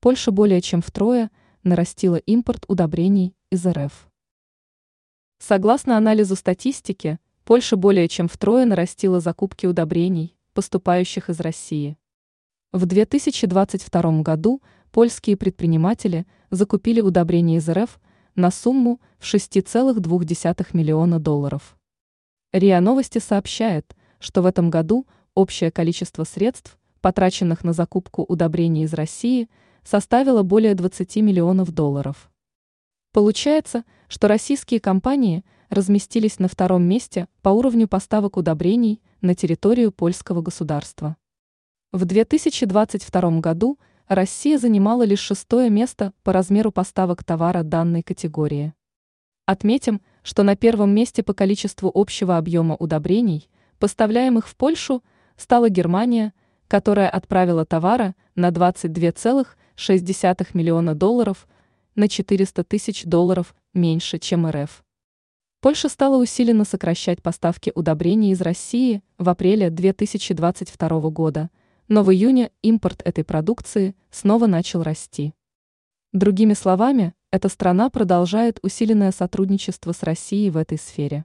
Польша более чем втрое нарастила импорт удобрений из РФ. Согласно анализу статистики, Польша более чем втрое нарастила закупки удобрений, поступающих из России. В 2022 году польские предприниматели закупили удобрения из РФ на сумму в 6,2 миллиона долларов. РИА Новости сообщает, что в этом году общее количество средств, потраченных на закупку удобрений из России, составило более 20 миллионов долларов. Получается, что российские компании разместились на втором месте по уровню поставок удобрений на территорию польского государства. В 2022 году Россия занимала лишь шестое место по размеру поставок товара данной категории. Отметим, что на первом месте по количеству общего объема удобрений, поставляемых в Польшу, стала Германия, которая отправила товара на 22,6 миллиона долларов на 400 тысяч долларов меньше, чем РФ. Польша стала усиленно сокращать поставки удобрений из России в апреле 2022 года, но в июне импорт этой продукции снова начал расти. Другими словами, эта страна продолжает усиленное сотрудничество с Россией в этой сфере.